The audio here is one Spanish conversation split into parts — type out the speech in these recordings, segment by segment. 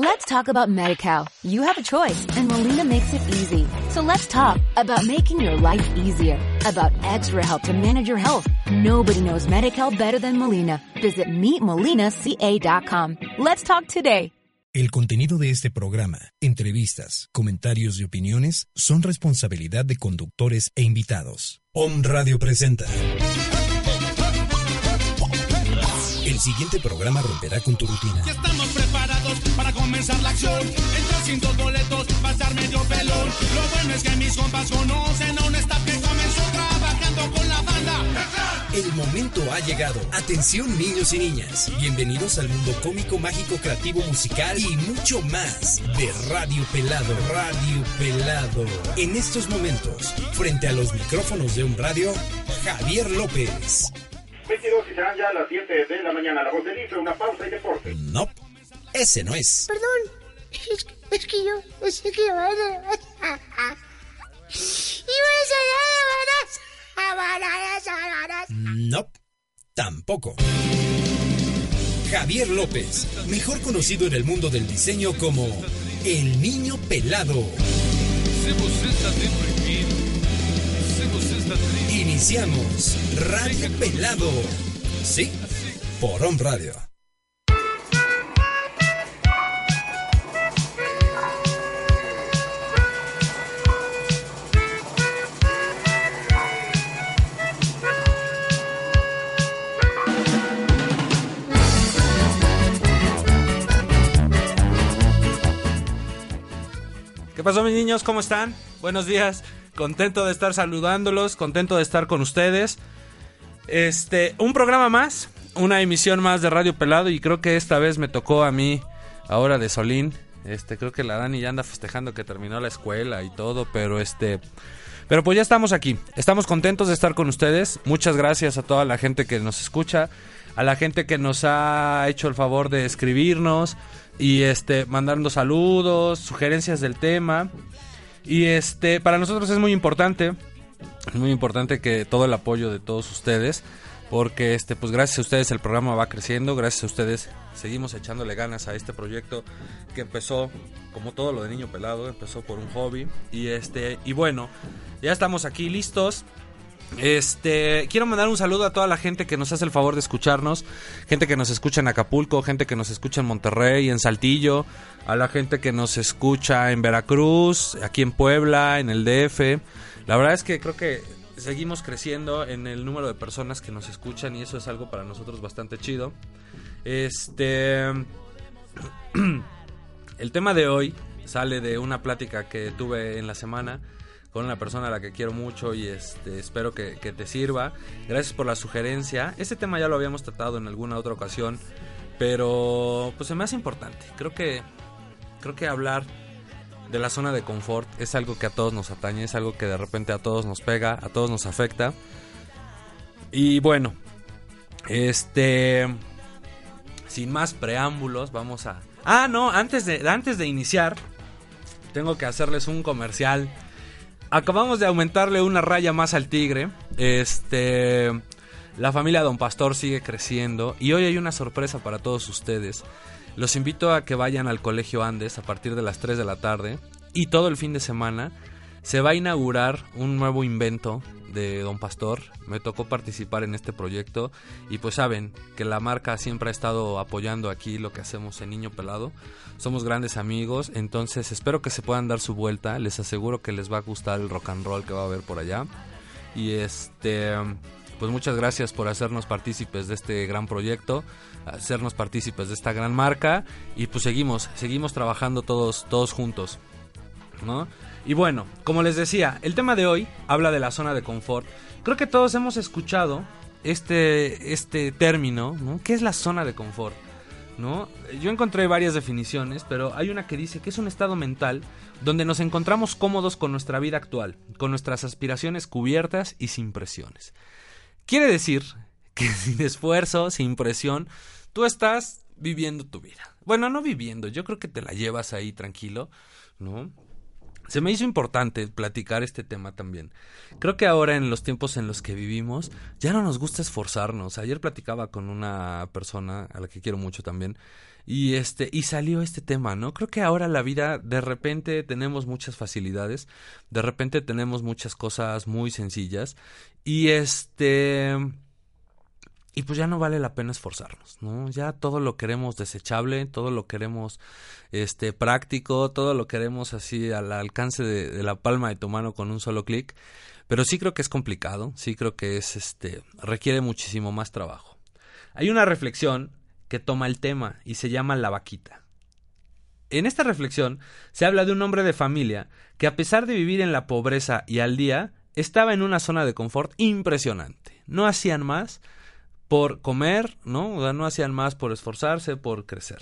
Let's talk about MediCal. You have a choice and Molina makes it easy. So let's talk about making your life easier, about extra help to manage your health. Nobody knows MediCal better than Molina. Visit meetmolinaca.com. Let's talk today. El contenido de este programa, entrevistas, comentarios y opiniones son responsabilidad de conductores e invitados. Om Radio presenta. El siguiente programa romperá con tu rutina. Ya estamos preparados para comenzar la acción. Entra sin dos boletos, va a estar medio pelón. Lo bueno es que mis compas conocen a un staff que comenzó trabajando con la banda. El momento ha llegado. Atención niños y niñas. Bienvenidos al mundo cómico, mágico, creativo, musical y mucho más de Radio Pelado. Radio Pelado. En estos momentos, frente a los micrófonos de un radio, Javier López. 22 y serán ya las 7 de la mañana. La voz del Ife, una pausa y deporte. No, ese no es. Perdón, es, es que yo pensé que iba a No, tampoco. Javier López, mejor conocido en el mundo del diseño como el niño pelado. Se você está deprimido, se você está triste, Iniciamos Radio Pelado. Sí, por On Radio. ¿Qué pasó mis niños? ¿Cómo están? Buenos días. Contento de estar saludándolos, contento de estar con ustedes. Este, un programa más, una emisión más de Radio Pelado y creo que esta vez me tocó a mí ahora de Solín. Este, creo que la Dani ya anda festejando que terminó la escuela y todo, pero este pero pues ya estamos aquí. Estamos contentos de estar con ustedes. Muchas gracias a toda la gente que nos escucha, a la gente que nos ha hecho el favor de escribirnos y este mandando saludos, sugerencias del tema. Y este para nosotros es muy importante, es muy importante que todo el apoyo de todos ustedes porque este pues gracias a ustedes el programa va creciendo, gracias a ustedes seguimos echándole ganas a este proyecto que empezó como todo lo de niño pelado, empezó por un hobby y este y bueno, ya estamos aquí listos. Este, quiero mandar un saludo a toda la gente que nos hace el favor de escucharnos, gente que nos escucha en Acapulco, gente que nos escucha en Monterrey, en Saltillo, a la gente que nos escucha en Veracruz, aquí en Puebla, en el DF. La verdad es que creo que seguimos creciendo en el número de personas que nos escuchan y eso es algo para nosotros bastante chido. Este el tema de hoy sale de una plática que tuve en la semana con una persona a la que quiero mucho y este, espero que, te sirva. Gracias por la sugerencia. Este tema ya lo habíamos tratado en alguna otra ocasión, pero pues se me hace importante. Creo que creo que hablar de la zona de confort es algo que a todos nos atañe, es algo que de repente a todos nos pega, a todos nos afecta. Y bueno, este sin más preámbulos, vamos a Ah, no, antes de antes de iniciar tengo que hacerles un comercial. Acabamos de aumentarle una raya más al tigre. Este la familia Don Pastor sigue creciendo y hoy hay una sorpresa para todos ustedes. Los invito a que vayan al Colegio Andes a partir de las 3 de la tarde y todo el fin de semana se va a inaugurar un nuevo invento de Don Pastor. Me tocó participar en este proyecto y pues saben que la marca siempre ha estado apoyando aquí lo que hacemos en Niño Pelado. Somos grandes amigos, entonces espero que se puedan dar su vuelta. Les aseguro que les va a gustar el rock and roll que va a haber por allá. Y este pues muchas gracias por hacernos partícipes de este gran proyecto, hacernos partícipes de esta gran marca y pues seguimos, seguimos trabajando todos, todos juntos, ¿no? Y bueno, como les decía, el tema de hoy habla de la zona de confort. Creo que todos hemos escuchado este, este término, ¿no? ¿Qué es la zona de confort? ¿No? Yo encontré varias definiciones, pero hay una que dice que es un estado mental donde nos encontramos cómodos con nuestra vida actual, con nuestras aspiraciones cubiertas y sin presiones. Quiere decir que sin esfuerzo, sin presión, tú estás viviendo tu vida. Bueno, no viviendo, yo creo que te la llevas ahí tranquilo, ¿no? Se me hizo importante platicar este tema también. Creo que ahora en los tiempos en los que vivimos ya no nos gusta esforzarnos. Ayer platicaba con una persona a la que quiero mucho también Y este, y salió este tema, ¿no? Creo que ahora la vida, de repente tenemos muchas facilidades, de repente tenemos muchas cosas muy sencillas, y este, y pues ya no vale la pena esforzarnos, ¿no? Ya todo lo queremos desechable, todo lo queremos este práctico, todo lo queremos así al alcance de, de la palma de tu mano con un solo clic, pero sí creo que es complicado, sí creo que es este requiere muchísimo más trabajo. Hay una reflexión que toma el tema y se llama La vaquita. En esta reflexión se habla de un hombre de familia que a pesar de vivir en la pobreza y al día, estaba en una zona de confort impresionante. No hacían más por comer, ¿no? no hacían más por esforzarse, por crecer.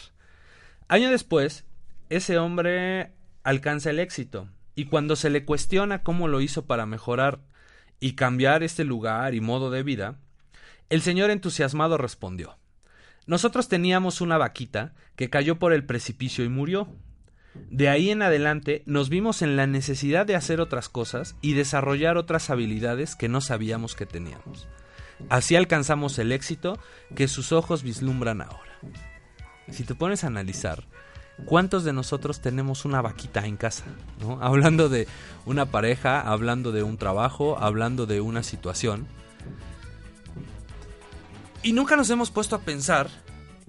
Año después, ese hombre alcanza el éxito y cuando se le cuestiona cómo lo hizo para mejorar y cambiar este lugar y modo de vida, el señor entusiasmado respondió nosotros teníamos una vaquita que cayó por el precipicio y murió. De ahí en adelante nos vimos en la necesidad de hacer otras cosas y desarrollar otras habilidades que no sabíamos que teníamos. Así alcanzamos el éxito que sus ojos vislumbran ahora. Si te pones a analizar, ¿cuántos de nosotros tenemos una vaquita en casa? Hablando de una pareja, hablando de un trabajo, hablando de una situación y nunca nos hemos puesto a pensar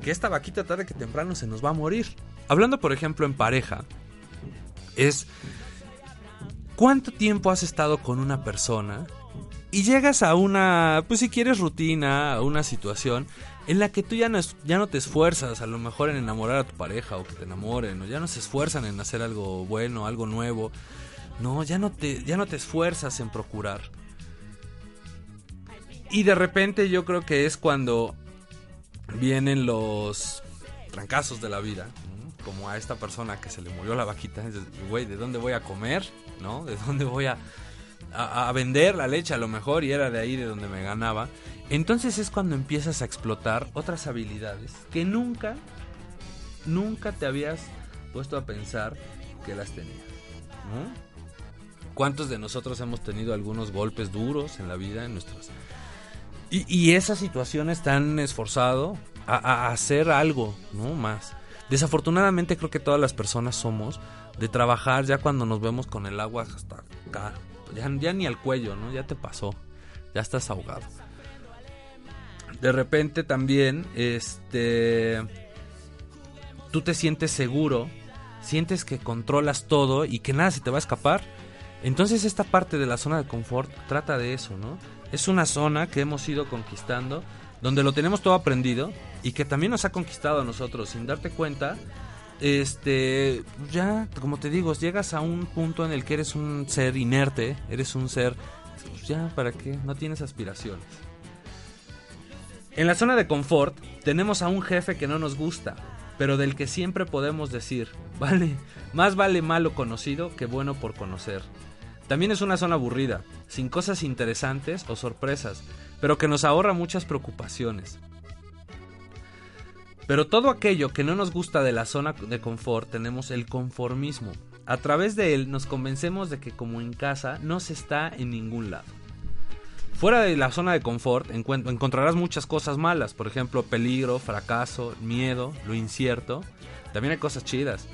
que esta vaquita tarde que temprano se nos va a morir. Hablando, por ejemplo, en pareja, es cuánto tiempo has estado con una persona y llegas a una, pues si quieres rutina, a una situación en la que tú ya no, ya no te esfuerzas a lo mejor en enamorar a tu pareja o que te enamoren, o ya no se esfuerzan en hacer algo bueno, algo nuevo. No, ya no te, ya no te esfuerzas en procurar. Y de repente yo creo que es cuando vienen los trancazos de la vida, como a esta persona que se le murió la vaquita, güey, ¿de dónde voy a comer? ¿No? ¿De dónde voy a, a, vender la leche a lo mejor? Y era de ahí de donde me ganaba. Entonces es cuando empiezas a explotar otras habilidades que nunca, nunca te habías puesto a pensar que las tenías. ¿Cuántos de nosotros hemos tenido algunos golpes duros en la vida, en nuestras y, y esas situaciones te han esforzado a, hacer algo, ¿no? Más. Desafortunadamente creo que todas las personas somos de trabajar ya cuando nos vemos con el agua hasta acá. Ya, ni al cuello, ¿no? Ya te pasó. Ya estás ahogado. De repente también, este... Tú te sientes seguro, sientes que controlas todo y que nada se te va a escapar. Entonces esta parte de la zona de confort trata de eso, ¿no? es una zona que hemos ido conquistando, donde lo tenemos todo aprendido y que también nos ha conquistado a nosotros sin darte cuenta. Este, ya, como te digo, llegas a un punto en el que eres un ser inerte, eres un ser, pues ya, ¿para qué? No tienes aspiraciones. En la zona de confort tenemos a un jefe que no nos gusta, pero del que siempre podemos decir, vale, más vale malo conocido que bueno por conocer. También es una zona aburrida, sin cosas interesantes o sorpresas, pero que nos ahorra muchas preocupaciones. Pero todo aquello que no nos gusta de la zona de confort tenemos el conformismo. A través de él nos convencemos de que como en casa no se está en ningún lado. Fuera de la zona de confort encontrarás muchas cosas malas, por ejemplo peligro, fracaso, miedo, lo incierto. También hay cosas chidas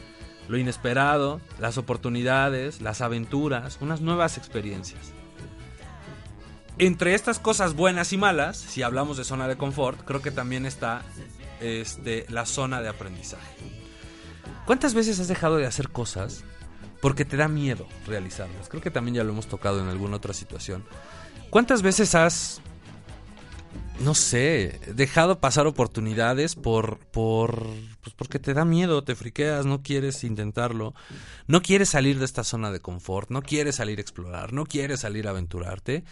lo inesperado, las oportunidades, las aventuras, unas nuevas experiencias. Entre estas cosas buenas y malas, si hablamos de zona de confort, creo que también está este, la zona de aprendizaje. ¿Cuántas veces has dejado de hacer cosas porque te da miedo realizarlas? Creo que también ya lo hemos tocado en alguna otra situación. ¿Cuántas veces has no sé, dejado pasar oportunidades por, por, pues porque te da miedo, te friqueas, no quieres intentarlo, no quieres salir de esta zona de confort, no quieres salir a explorar, no quieres salir a aventurarte.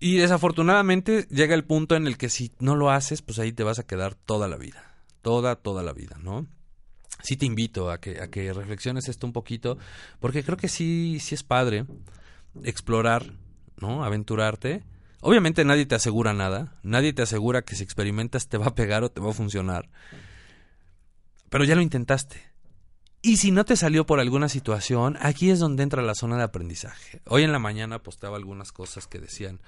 Y desafortunadamente llega el punto en el que si no lo haces, pues ahí te vas a quedar toda la vida, toda, toda la vida, ¿no? Sí te invito a que, a que reflexiones esto un poquito, porque creo que sí, sí es padre explorar, ¿no? Aventurarte Obviamente nadie te asegura nada, nadie te asegura que si experimentas te va a pegar o te va a funcionar. Pero ya lo intentaste. Y si no te salió por alguna situación, aquí es donde entra la zona de aprendizaje. Hoy en la mañana postaba algunas cosas que decían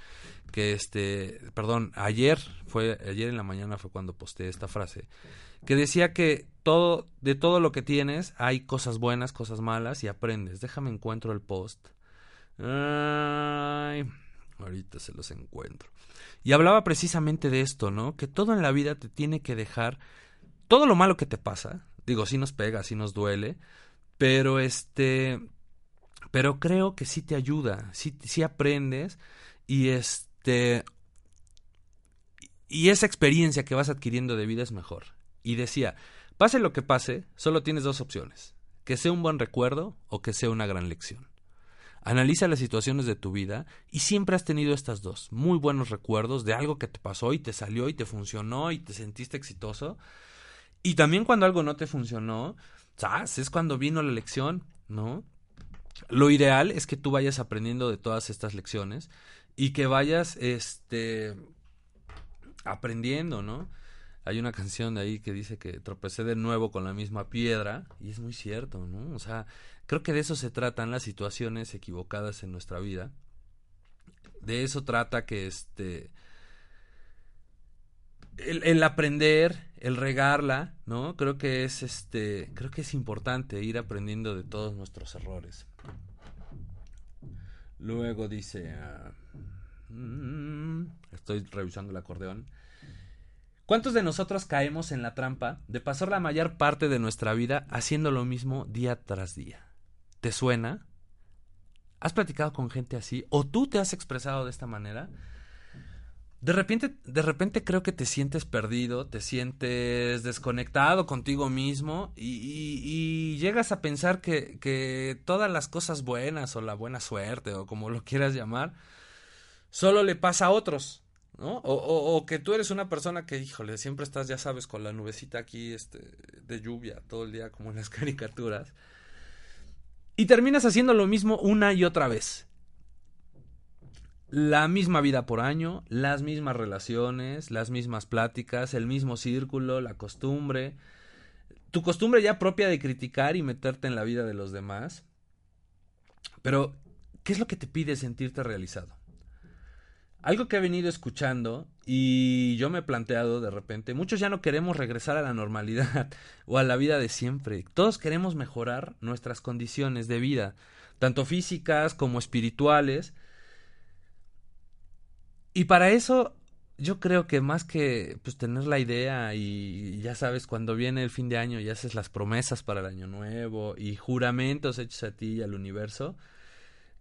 que este, perdón, ayer fue ayer en la mañana fue cuando posté esta frase que decía que todo, de todo lo que tienes hay cosas buenas, cosas malas y aprendes. Déjame encuentro el post. Ay, ahorita se los encuentro. Y hablaba precisamente de esto, ¿no? Que todo en la vida te tiene que dejar, todo lo malo que te pasa, digo, sí nos pega, sí nos duele, pero este, pero creo que sí te ayuda, sí, sí aprendes y este, y esa experiencia que vas adquiriendo de vida es mejor. Y decía, pase lo que pase, solo tienes dos opciones, que sea un buen recuerdo o que sea una gran lección. Analiza las situaciones de tu vida y siempre has tenido estas dos, muy buenos recuerdos de algo que te pasó y te salió y te funcionó y te sentiste exitoso. Y también cuando algo no te funcionó, ¿sabes? Es cuando vino la lección, ¿no? Lo ideal es que tú vayas aprendiendo de todas estas lecciones y que vayas, este, aprendiendo, ¿no? Hay una canción de ahí que dice que tropecé de nuevo con la misma piedra y es muy cierto, ¿no? O sea, creo que de eso se tratan las situaciones equivocadas en nuestra vida. De eso trata que este el, el, aprender, el regarla, ¿no? Creo que es este, creo que es importante ir aprendiendo de todos nuestros errores. Luego dice, uh, estoy revisando el acordeón. ¿Cuántos de nosotros caemos en la trampa de pasar la mayor parte de nuestra vida haciendo lo mismo día tras día? ¿Te suena? ¿Has platicado con gente así? ¿O tú te has expresado de esta manera? De repente, de repente creo que te sientes perdido, te sientes desconectado contigo mismo y, llegas a pensar que, que, todas las cosas buenas o la buena suerte o como lo quieras llamar, solo le pasa a otros. ¿no? O, o, o, que tú eres una persona que, híjole, siempre estás, ya sabes, con la nubecita aquí este, de lluvia todo el día, como en las caricaturas. Y terminas haciendo lo mismo una y otra vez. La misma vida por año, las mismas relaciones, las mismas pláticas, el mismo círculo, la costumbre. Tu costumbre ya propia de criticar y meterte en la vida de los demás. Pero, ¿qué es lo que te pide sentirte realizado? Algo que he venido escuchando y yo me he planteado de repente, muchos ya no queremos regresar a la normalidad o a la vida de siempre. Todos queremos mejorar nuestras condiciones de vida, tanto físicas como espirituales. Y para eso yo creo que más que pues tener la idea y ya sabes cuando viene el fin de año y haces las promesas para el año nuevo y juramentos hechos a ti y al universo,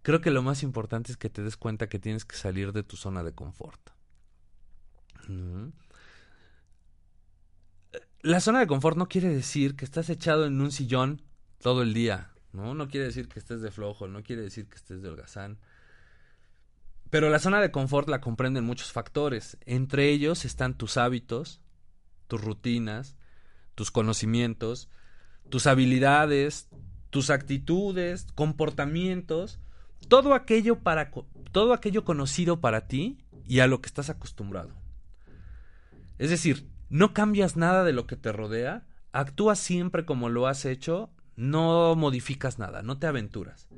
creo que lo más importante es que te des cuenta que tienes que salir de tu zona de confort. La zona de confort no quiere decir que estás echado en un sillón todo el día, ¿no? No quiere decir que estés de flojo, no quiere decir que estés de holgazán. Pero la zona de confort la comprenden muchos factores. Entre ellos están tus hábitos, tus rutinas, tus conocimientos, tus habilidades, tus actitudes, comportamientos todo aquello para todo aquello conocido para ti y a lo que estás acostumbrado. Es decir, no cambias nada de lo que te rodea, actúas siempre como lo has hecho, no modificas nada, no te aventuras.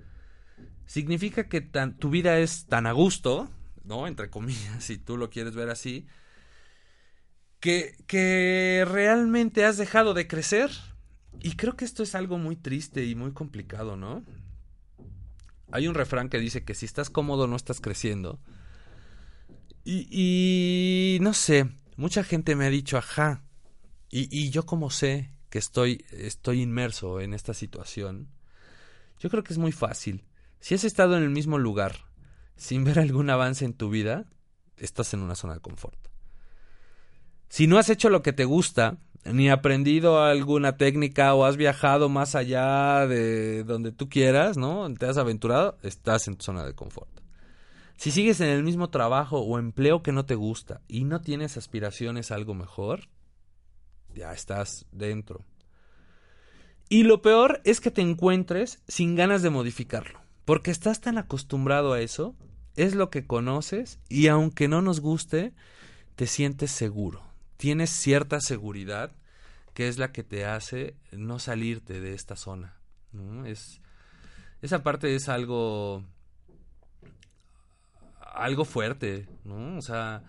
Significa que tan, tu vida es tan a gusto, ¿no? Entre comillas, si tú lo quieres ver así, que, que realmente has dejado de crecer. Y creo que esto es algo muy triste y muy complicado, ¿no? Hay un refrán que dice que si estás cómodo no estás creciendo. Y, no sé, mucha gente me ha dicho, ajá, y, y yo como sé que estoy, estoy inmerso en esta situación, yo creo que es muy fácil. Si has estado en el mismo lugar sin ver algún avance en tu vida, estás en una zona de confort. Si no has hecho lo que te gusta, ni aprendido alguna técnica o has viajado más allá de donde tú quieras, ¿no? Te has aventurado, estás en tu zona de confort. Si sigues en el mismo trabajo o empleo que no te gusta y no tienes aspiraciones a algo mejor, ya estás dentro. Y lo peor es que te encuentres sin ganas de modificarlo, porque estás tan acostumbrado a eso, es lo que conoces y aunque no nos guste, te sientes seguro tienes cierta seguridad que es la que te hace no salirte de esta zona. Es, esa parte es algo algo fuerte. O sea,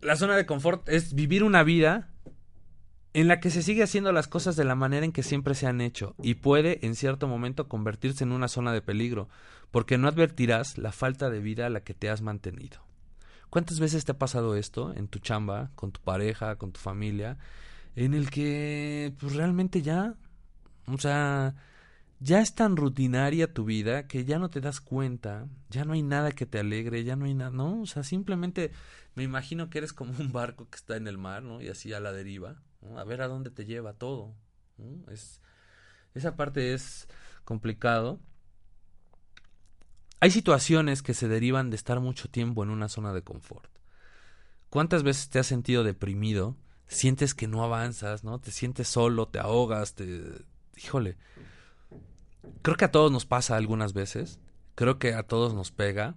la zona de confort es vivir una vida en la que se sigue haciendo las cosas de la manera en que siempre se han hecho y puede en cierto momento convertirse en una zona de peligro, porque no advertirás la falta de vida a la que te has mantenido. ¿Cuántas veces te ha pasado esto en tu chamba, con tu pareja, con tu familia, en el que pues realmente ya, o sea, ya es tan rutinaria tu vida que ya no te das cuenta, ya no hay nada que te alegre, ya no hay nada, no, o sea, simplemente me imagino que eres como un barco que está en el mar, ¿no? Y así a la deriva, a ver a dónde te lleva todo. Es, esa parte es complicado. Hay situaciones que se derivan de estar mucho tiempo en una zona de confort. ¿Cuántas veces te has sentido deprimido? Sientes que no avanzas, ¿no? Te sientes solo, te ahogas, te... Híjole. Creo que a todos nos pasa algunas veces. Creo que a todos nos pega.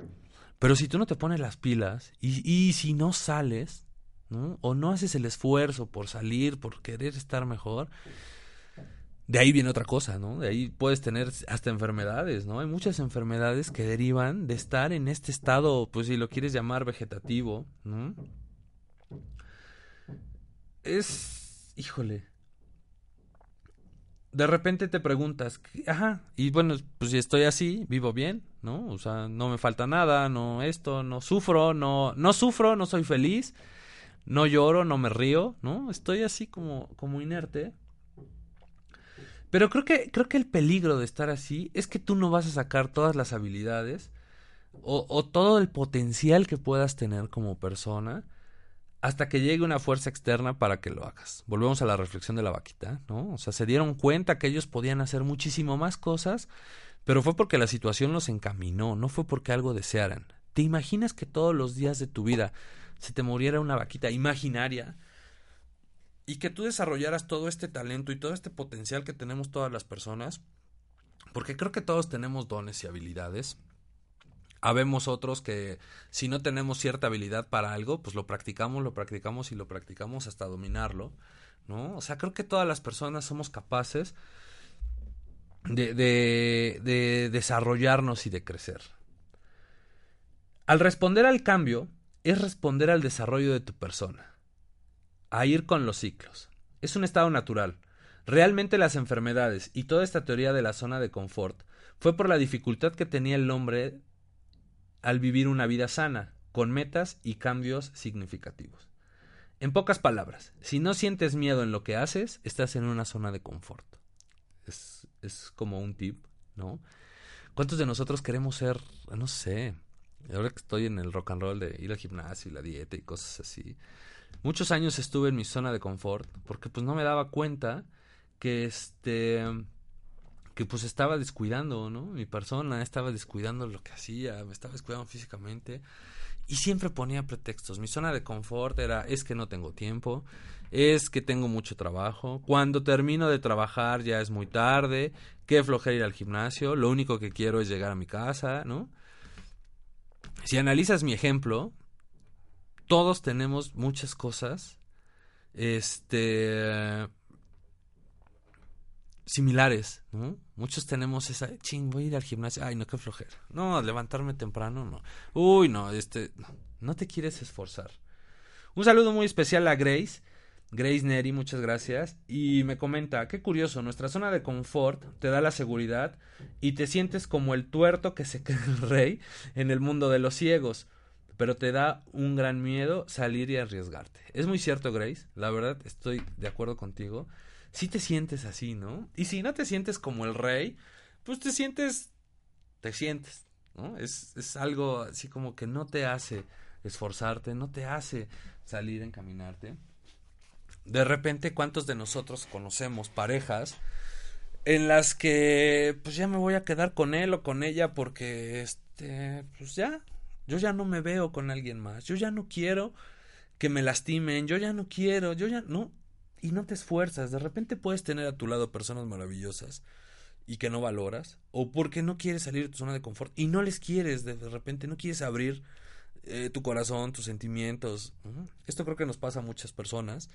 Pero si tú no te pones las pilas y, y si no sales, o no haces el esfuerzo por salir, por querer estar mejor, de ahí viene otra cosa, ¿no? De ahí puedes tener hasta enfermedades, ¿no? Hay muchas enfermedades que derivan de estar en este estado, pues si lo quieres llamar vegetativo, ¿no? Es, híjole. De repente te preguntas, ajá, y bueno, pues si estoy así, vivo bien, ¿no? O sea, no me falta nada, no esto, no sufro, no, no sufro, no soy feliz, no lloro, no me río, ¿no? Estoy así como, como inerte. Pero creo que, creo que el peligro de estar así es que tú no vas a sacar todas las habilidades o, o todo el potencial que puedas tener como persona hasta que llegue una fuerza externa para que lo hagas. Volvemos a la reflexión de la vaquita, ¿no? O sea, se dieron cuenta que ellos podían hacer muchísimo más cosas, pero fue porque la situación los encaminó, no fue porque algo desearan. ¿Te imaginas que todos los días de tu vida se te muriera una vaquita imaginaria y que tú desarrollaras todo este talento y todo este potencial que tenemos todas las personas, porque creo que todos tenemos dones y habilidades. Habemos otros que si no tenemos cierta habilidad para algo, pues lo practicamos, lo practicamos y lo practicamos hasta dominarlo, ¿no? O sea, creo que todas las personas somos capaces de, de, de desarrollarnos y de crecer. Al responder al cambio, es responder al desarrollo de tu persona, a ir con los ciclos. Es un estado natural. Realmente las enfermedades y toda esta teoría de la zona de confort fue por la dificultad que tenía el hombre al vivir una vida sana, con metas y cambios significativos. En pocas palabras, si no sientes miedo en lo que haces, estás en una zona de confort. Es, es como un tip, ¿no? ¿Cuántos de nosotros queremos ser, no sé, ahora que estoy en el rock and roll de ir al gimnasio y la dieta y cosas así, muchos años estuve en mi zona de confort porque pues no me daba cuenta que este que pues estaba descuidando, ¿no? Mi persona estaba descuidando lo que hacía, me estaba descuidando físicamente y siempre ponía pretextos. Mi zona de confort era es que no tengo tiempo, es que tengo mucho trabajo, cuando termino de trabajar ya es muy tarde, qué flojera ir al gimnasio, lo único que quiero es llegar a mi casa, ¿no? Si analizas mi ejemplo, todos tenemos muchas cosas este similares. Muchos tenemos esa, ching, voy a ir al gimnasio, ay, no, qué flojera. No, levantarme temprano, no. Uy, no, este, no, no te quieres esforzar. Un saludo muy especial a Grace, Grace Neri, muchas gracias. Y me comenta, qué curioso, nuestra zona de confort te da la seguridad y te sientes como el tuerto que se cree rey en el mundo de los ciegos. Pero te da un gran miedo salir y arriesgarte. Es muy cierto, Grace. La verdad, estoy de acuerdo contigo. Si te sientes así, ¿no? Y si no te sientes como el rey, pues te sientes. Te sientes, ¿no? Es, es algo así como que no te hace esforzarte, no te hace salir encaminarte de repente, ¿cuántos de nosotros conocemos parejas en las que pues ya me voy a quedar con él o con ella porque este pues ya yo ya no me veo con alguien más, yo ya no quiero que me lastimen, yo ya no quiero, yo ya no y no te esfuerzas, de repente puedes tener a tu lado personas maravillosas y que no valoras o porque no quieres salir de tu zona de confort y no les quieres de, repente no quieres abrir eh, tu corazón, tus sentimientos. Esto creo que nos pasa a muchas personas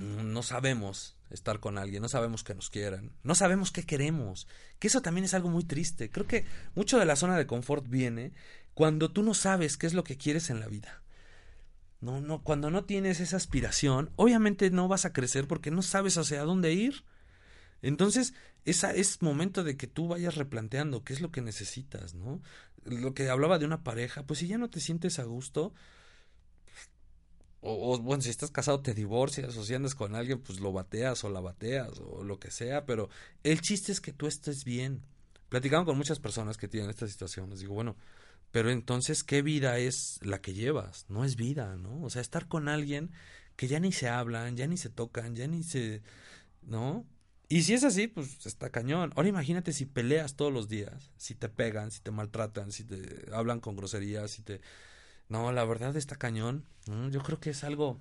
no sabemos estar con alguien, no sabemos que nos quieran, no sabemos qué queremos, que eso también es algo muy triste. Creo que mucho de la zona de confort viene cuando tú no sabes qué es lo que quieres en la vida. No, no, cuando no tienes esa aspiración, obviamente no vas a crecer porque no sabes hacia dónde ir. Entonces, esa es momento de que tú vayas replanteando qué es lo que necesitas, ¿no? Lo que hablaba de una pareja, pues si ya no te sientes a gusto, o, bueno, si estás casado te divorcias, o si andas con alguien, pues lo bateas o la bateas, o lo que sea, pero el chiste es que tú estés bien. Platicando con muchas personas que tienen estas situaciones, digo, bueno, pero entonces, ¿qué vida es la que llevas? No es vida, ¿no? O sea, estar con alguien que ya ni se hablan, ya ni se tocan, ya ni se... ¿No? Y si es así, pues está cañón. Ahora imagínate si peleas todos los días, si te pegan, si te maltratan, si te hablan con groserías, si te... No, la verdad está cañón. Yo creo que es algo...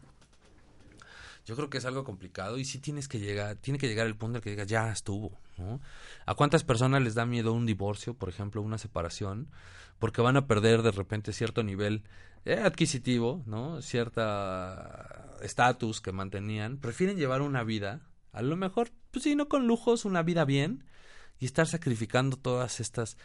Yo creo que es algo complicado y sí tienes que llegar, tiene que llegar el punto en que digas, ya estuvo, ¿no? ¿A cuántas personas les da miedo un divorcio, por ejemplo, una separación? Porque van a perder de repente cierto nivel eh, adquisitivo, ¿no? Cierta estatus que mantenían. Prefieren llevar una vida a lo mejor, pues sí, no con lujos, una vida bien y estar sacrificando todas estas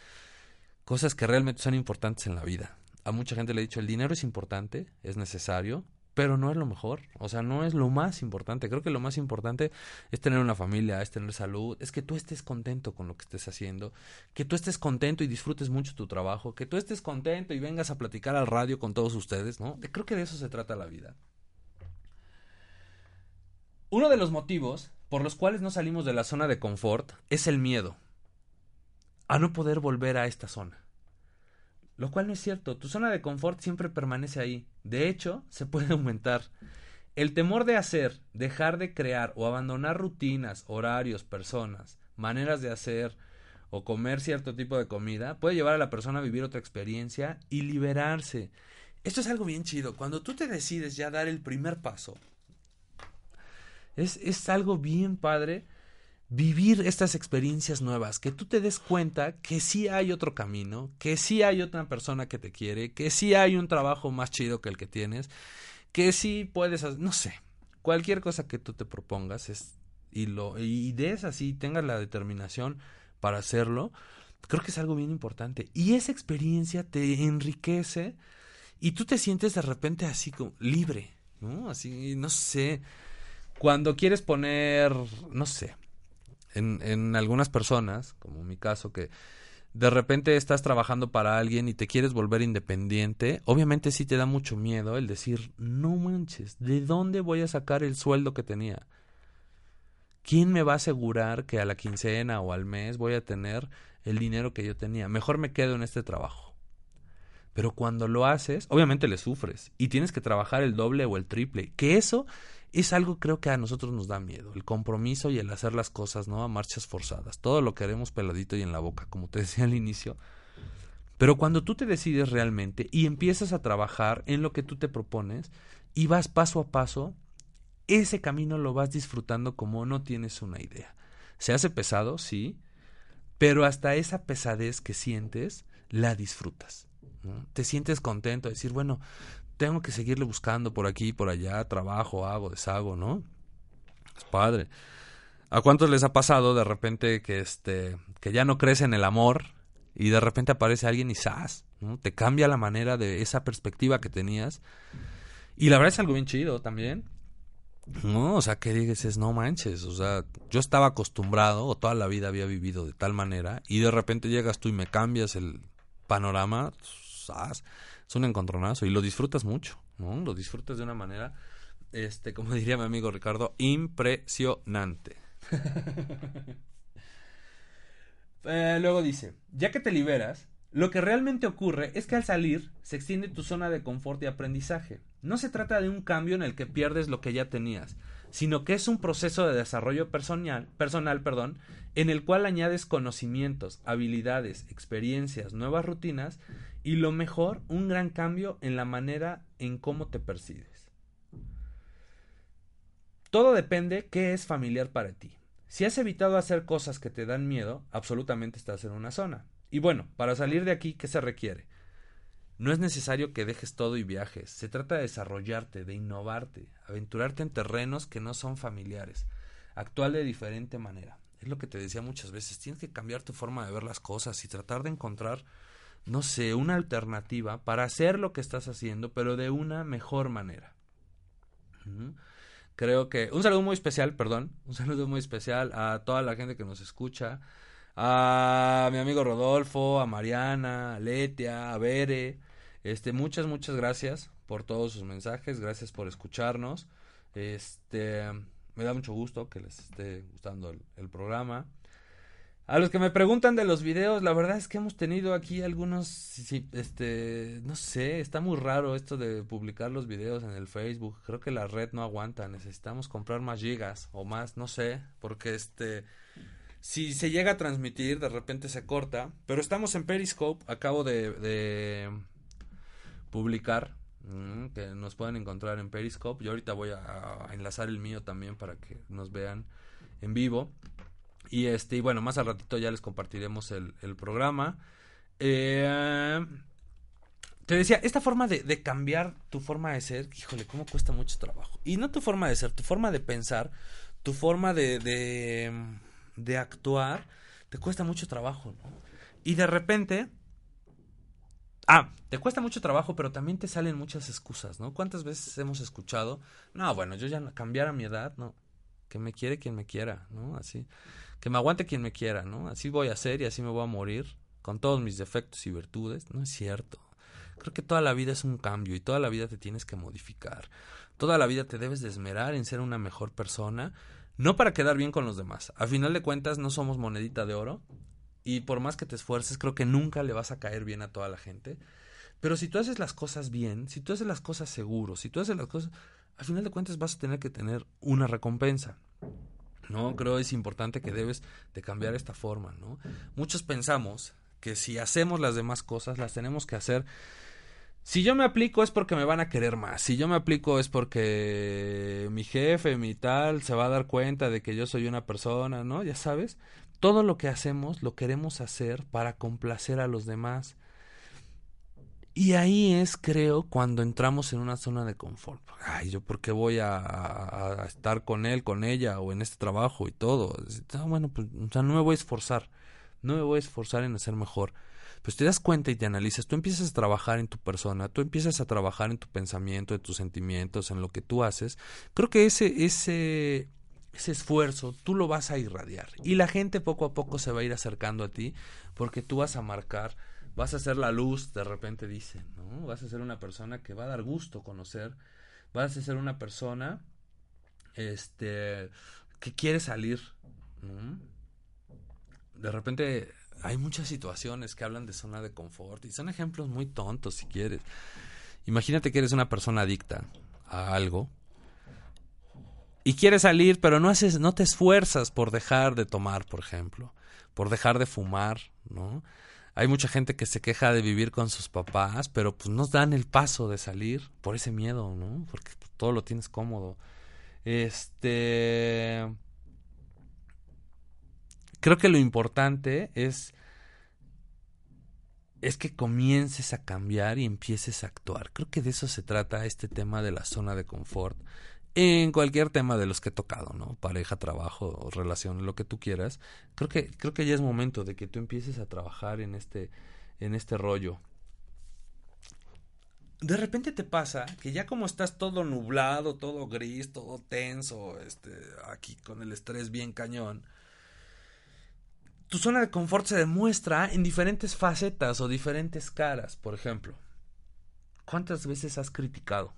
cosas que realmente son importantes en la vida. A mucha gente le he dicho, el dinero es importante, es necesario, pero no es lo mejor, o sea, no es lo más importante. Creo que lo más importante es tener una familia, es tener salud, es que tú estés contento con lo que estés haciendo, que tú estés contento y disfrutes mucho tu trabajo, que tú estés contento y vengas a platicar al radio con todos ustedes, ¿no? Creo que de eso se trata la vida. Uno de los motivos por los cuales no salimos de la zona de confort es el miedo a no poder volver a esta zona. Lo cual no es cierto, tu zona de confort siempre permanece ahí. De hecho, se puede aumentar. El temor de hacer, dejar de crear o abandonar rutinas, horarios, personas, maneras de hacer o comer cierto tipo de comida puede llevar a la persona a vivir otra experiencia y liberarse. Esto es algo bien chido. Cuando tú te decides ya dar el primer paso, es, es algo bien padre vivir estas experiencias nuevas, que tú te des cuenta que sí hay otro camino, que sí hay otra persona que te quiere, que sí hay un trabajo más chido que el que tienes, que sí puedes, no sé, cualquier cosa que tú te propongas es y lo y des así, tengas la determinación para hacerlo, creo que es algo bien importante y esa experiencia te enriquece y tú te sientes de repente así como libre, ¿no? Así, no sé, cuando quieres poner, no sé, en, en algunas personas, como mi caso, que de repente estás trabajando para alguien y te quieres volver independiente, obviamente sí te da mucho miedo el decir, no manches, ¿de dónde voy a sacar el sueldo que tenía? ¿Quién me va a asegurar que a la quincena o al mes voy a tener el dinero que yo tenía? Mejor me quedo en este trabajo. Pero cuando lo haces, obviamente le sufres y tienes que trabajar el doble o el triple, que eso es algo creo que a nosotros nos da miedo, el compromiso y el hacer las cosas, ¿no? A marchas forzadas. Todo lo queremos peladito y en la boca, como te decía al inicio. Pero cuando tú te decides realmente y empiezas a trabajar en lo que tú te propones y vas paso a paso, ese camino lo vas disfrutando como no tienes una idea. Se hace pesado, sí, pero hasta esa pesadez que sientes, la disfrutas. Te sientes contento de decir, bueno, tengo que seguirle buscando por aquí, por allá, trabajo, hago, deshago, ¿no? Es padre. ¿A cuántos les ha pasado de repente que este que ya no crece en el amor y de repente aparece alguien y ¡zas! ¿no? Te cambia la manera de esa perspectiva que tenías. Y la verdad es algo bien chido también. No, o sea, que dices, no manches, o sea, yo estaba acostumbrado o toda la vida había vivido de tal manera y de repente llegas tú y me cambias el panorama, es un encontronazo y lo disfrutas mucho, ¿no? Lo disfrutas de una manera, este, como diría mi amigo Ricardo, impresionante. Eh, luego dice, ya que te liberas, lo que realmente ocurre es que al salir se extiende tu zona de confort y aprendizaje. No se trata de un cambio en el que pierdes lo que ya tenías, sino que es un proceso de desarrollo personal, personal perdón, en el cual añades conocimientos, habilidades, experiencias, nuevas rutinas y lo mejor, un gran cambio en la manera en cómo te percibes. Todo depende qué es familiar para ti. Si has evitado hacer cosas que te dan miedo, absolutamente estás en una zona. Y bueno, para salir de aquí, ¿qué se requiere? No es necesario que dejes todo y viajes. Se trata de desarrollarte, de innovarte, aventurarte en terrenos que no son familiares, actuar de diferente manera. Es lo que te decía muchas veces. Tienes que cambiar tu forma de ver las cosas y tratar de encontrar no sé, una alternativa para hacer lo que estás haciendo, pero de una mejor manera. Creo que un saludo muy especial, perdón, un saludo muy especial a toda la gente que nos escucha, a mi amigo Rodolfo, a Mariana, a Letia, a Bere, este, muchas, muchas gracias por todos sus mensajes, gracias por escucharnos, este, me da mucho gusto que les esté gustando el programa. A los que me preguntan de los videos, la verdad es que hemos tenido aquí algunos, este, no sé, está muy raro esto de publicar los videos en el Facebook. Creo que la red no aguanta, necesitamos comprar más gigas o más, no sé, porque este, si se llega a transmitir, de repente se corta. Pero estamos en Periscope, acabo de, de publicar, mm, que nos pueden encontrar en Periscope. Yo ahorita voy a enlazar el mío también para que nos vean en vivo. Y este, y bueno, más al ratito ya les compartiremos el, programa. Eh, te decía, esta forma de, cambiar tu forma de ser, híjole, cómo cuesta mucho trabajo. Y no tu forma de ser, tu forma de pensar, tu forma de, de, actuar, te cuesta mucho trabajo, Y de repente, Ah, te cuesta mucho trabajo, pero también te salen muchas excusas, ¿no? ¿Cuántas veces hemos escuchado? No, bueno, yo ya cambiar a mi edad, no. Que me quiere quien me quiera, ¿no? Así que me aguante quien me quiera, ¿no? Así voy a ser y así me voy a morir, con todos mis defectos y virtudes. No es cierto. Creo que toda la vida es un cambio y toda la vida te tienes que modificar. Toda la vida te debes de esmerar en ser una mejor persona, no para quedar bien con los demás. A final de cuentas no somos monedita de oro y por más que te esfuerces creo que nunca le vas a caer bien a toda la gente. Pero si tú haces las cosas bien, si tú haces las cosas seguro, si tú haces las cosas, a final de cuentas vas a tener que tener una recompensa. ¿No? Creo es importante que debes de cambiar esta forma, ¿no? Muchos pensamos que si hacemos las demás cosas, las tenemos que hacer. Si yo me aplico es porque me van a querer más. Si yo me aplico es porque mi jefe, mi tal, se va a dar cuenta de que yo soy una persona, ¿no? Ya sabes, todo lo que hacemos lo queremos hacer para complacer a los demás. Y ahí es, creo, cuando entramos en una zona de confort. Ay, yo por qué voy a, estar con él, con ella, o en este trabajo y todo. Ah, bueno, pues, o sea, no me voy a esforzar. No me voy a esforzar en hacer mejor. Pues te das cuenta y te analizas, tú empiezas a trabajar en tu persona, tú empiezas a trabajar en tu pensamiento, en tus sentimientos, en lo que tú haces. Creo que ese, ese, ese esfuerzo tú lo vas a irradiar. Y la gente poco a poco se va a ir acercando a ti porque tú vas a marcar vas a ser la luz, de repente dicen, ¿no? Vas a ser una persona que va a dar gusto conocer, vas a ser una persona, este, que quiere salir, De repente hay muchas situaciones que hablan de zona de confort y son ejemplos muy tontos si quieres. Imagínate que eres una persona adicta a algo y quieres salir, pero no haces, no te esfuerzas por dejar de tomar, por ejemplo, por dejar de fumar, ¿no? Hay mucha gente que se queja de vivir con sus papás, pero pues no dan el paso de salir por ese miedo, ¿no? Porque pues, todo lo tienes cómodo. Este creo que lo importante es es que comiences a cambiar y empieces a actuar. Creo que de eso se trata este tema de la zona de confort en cualquier tema de los que he tocado, ¿no? Pareja, trabajo, relación, lo que tú quieras. Creo que creo que ya es momento de que tú empieces a trabajar en este en este rollo. De repente te pasa que ya como estás todo nublado, todo gris, todo tenso, este aquí con el estrés bien cañón, tu zona de confort se demuestra en diferentes facetas o diferentes caras, por ejemplo. ¿Cuántas veces has criticado?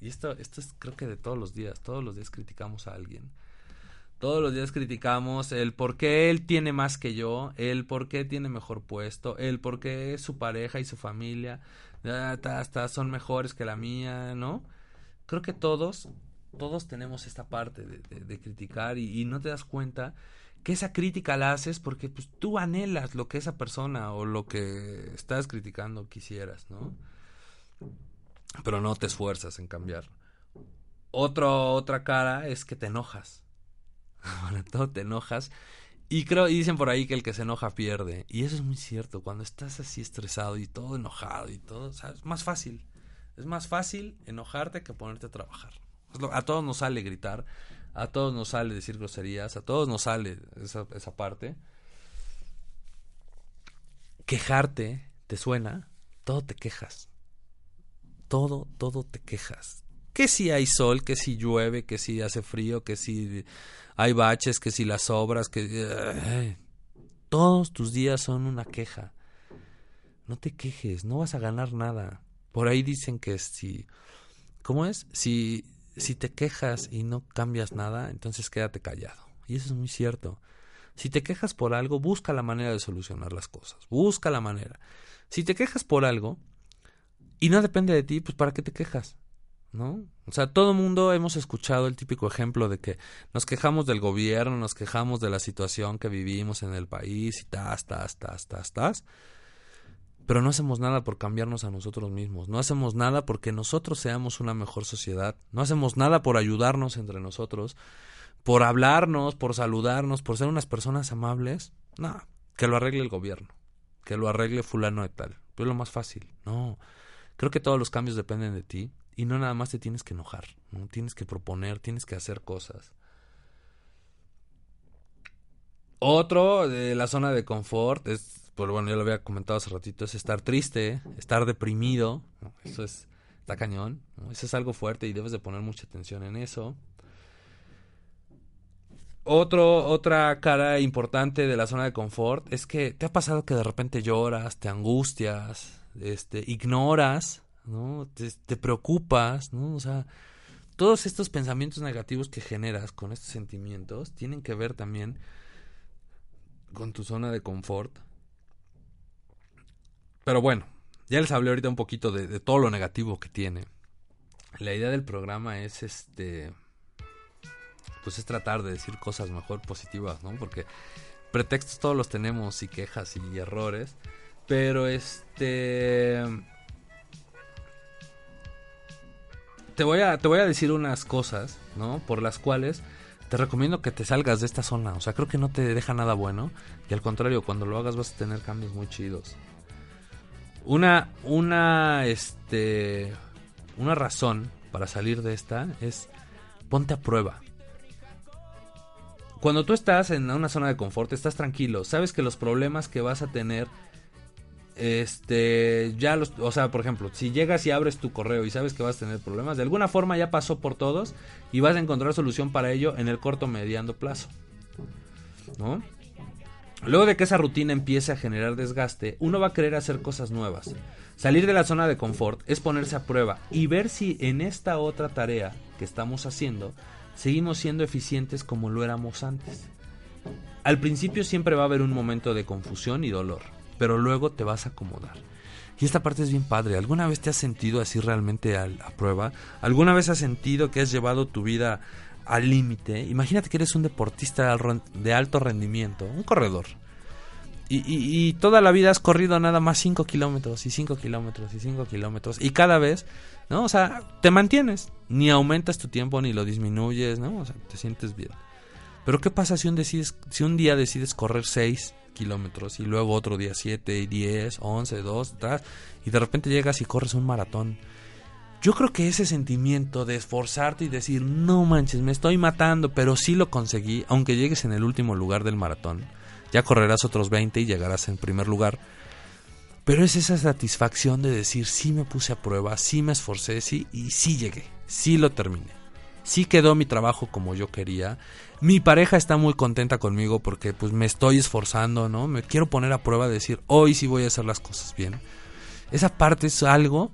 Y esto, esto es creo que de todos los días, todos los días criticamos a alguien. Todos los días criticamos el por qué él tiene más que yo, el por qué tiene mejor puesto, el por qué su pareja y su familia hasta son mejores que la mía, ¿no? Creo que todos, todos tenemos esta parte de, criticar y, y, no te das cuenta que esa crítica la haces porque pues, tú anhelas lo que esa persona o lo que estás criticando quisieras, ¿no? Pero no te esfuerzas en cambiar. Otro, otra cara es que te enojas. Bueno, todo te enojas. Y creo, y dicen por ahí que el que se enoja pierde. Y eso es muy cierto. Cuando estás así estresado y todo enojado y todo, es más fácil. Es más fácil enojarte que ponerte a trabajar. A todos nos sale gritar, a todos nos sale decir groserías, a todos nos sale esa, esa parte. quejarte, ¿te suena? Todo te quejas. Todo, todo te quejas. Que si hay sol, que si llueve, que si hace frío, que si hay baches, que si las obras, que... todos tus días son una queja. No te quejes, no vas a ganar nada. Por ahí dicen que si... ¿Cómo es? Si, si te quejas y no cambias nada, entonces quédate callado. Y eso es muy cierto. Si te quejas por algo, busca la manera de solucionar las cosas. Busca la manera. Si te quejas por algo y no depende de ti, pues ¿para qué te quejas? ¿No? O sea, todo mundo hemos escuchado el típico ejemplo de que nos quejamos del gobierno, nos quejamos de la situación que vivimos en el país y tas, tas, tas, tas, tas. Pero no hacemos nada por cambiarnos a nosotros mismos. No hacemos nada porque nosotros seamos una mejor sociedad. No hacemos nada por ayudarnos entre nosotros por hablarnos, por saludarnos, por ser unas personas amables, no, que lo arregle el gobierno, que lo arregle fulano de tal. Es lo más fácil. No, creo que todos los cambios dependen de ti y no nada más te tienes que enojar, ¿no? tienes que proponer, tienes que hacer cosas. Otro de la zona de confort es, pues bueno, ya lo había comentado hace ratito, es estar triste, estar deprimido, eso es, está cañón, eso es algo fuerte y debes de poner mucha atención en eso. Otro, otra cara importante de la zona de confort es que te ha pasado que de repente lloras, te angustias, este, ignoras, ¿no? Te, preocupas, ¿no? O sea, todos estos pensamientos negativos que generas con estos sentimientos tienen que ver también con tu zona de confort. Pero bueno, ya les hablé ahorita un poquito de, de todo lo negativo que tiene. La idea del programa es este pues es tratar de decir cosas mejor positivas, ¿no? Porque pretextos todos los tenemos y quejas y errores, pero este te voy a te voy a decir unas cosas, ¿no? Por las cuales te recomiendo que te salgas de esta zona, o sea, creo que no te deja nada bueno y al contrario, cuando lo hagas vas a tener cambios muy chidos. Una una este una razón para salir de esta es ponte a prueba cuando tú estás en una zona de confort, estás tranquilo, sabes que los problemas que vas a tener, este, ya los, o sea, por ejemplo, si llegas y abres tu correo y sabes que vas a tener problemas, de alguna forma ya pasó por todos y vas a encontrar solución para ello en el corto mediano plazo, ¿no? Luego de que esa rutina empiece a generar desgaste, uno va a querer hacer cosas nuevas. Salir de la zona de confort es ponerse a prueba y ver si en esta otra tarea que estamos haciendo seguimos siendo eficientes como lo éramos antes. Al principio siempre va a haber un momento de confusión y dolor, pero luego te vas a acomodar. Y esta parte es bien padre. ¿Alguna vez te has sentido así realmente a, prueba? ¿Alguna vez has sentido que has llevado tu vida al límite? Imagínate que eres un deportista de alto rendimiento, un corredor. Y, toda la vida has corrido nada más 5 kilómetros y 5 kilómetros y 5 kilómetros. Y cada vez ¿no? O sea, te mantienes, ni aumentas tu tiempo ni lo disminuyes, ¿no? O sea, te sientes bien. Pero ¿qué pasa si un, decides, si un día decides correr 6 kilómetros y luego otro día 7 y 10, 11, 2, y de repente llegas y corres un maratón? Yo creo que ese sentimiento de esforzarte y decir, no manches, me estoy matando, pero sí lo conseguí, aunque llegues en el último lugar del maratón, ya correrás otros 20 y llegarás en primer lugar pero es esa satisfacción de decir, sí me puse a prueba, sí me esforcé, sí, y sí llegué, sí lo terminé. Sí quedó mi trabajo como yo quería. Mi pareja está muy contenta conmigo porque pues me estoy esforzando, ¿no? Me quiero poner a prueba de decir, hoy sí voy a hacer las cosas bien. Esa parte es algo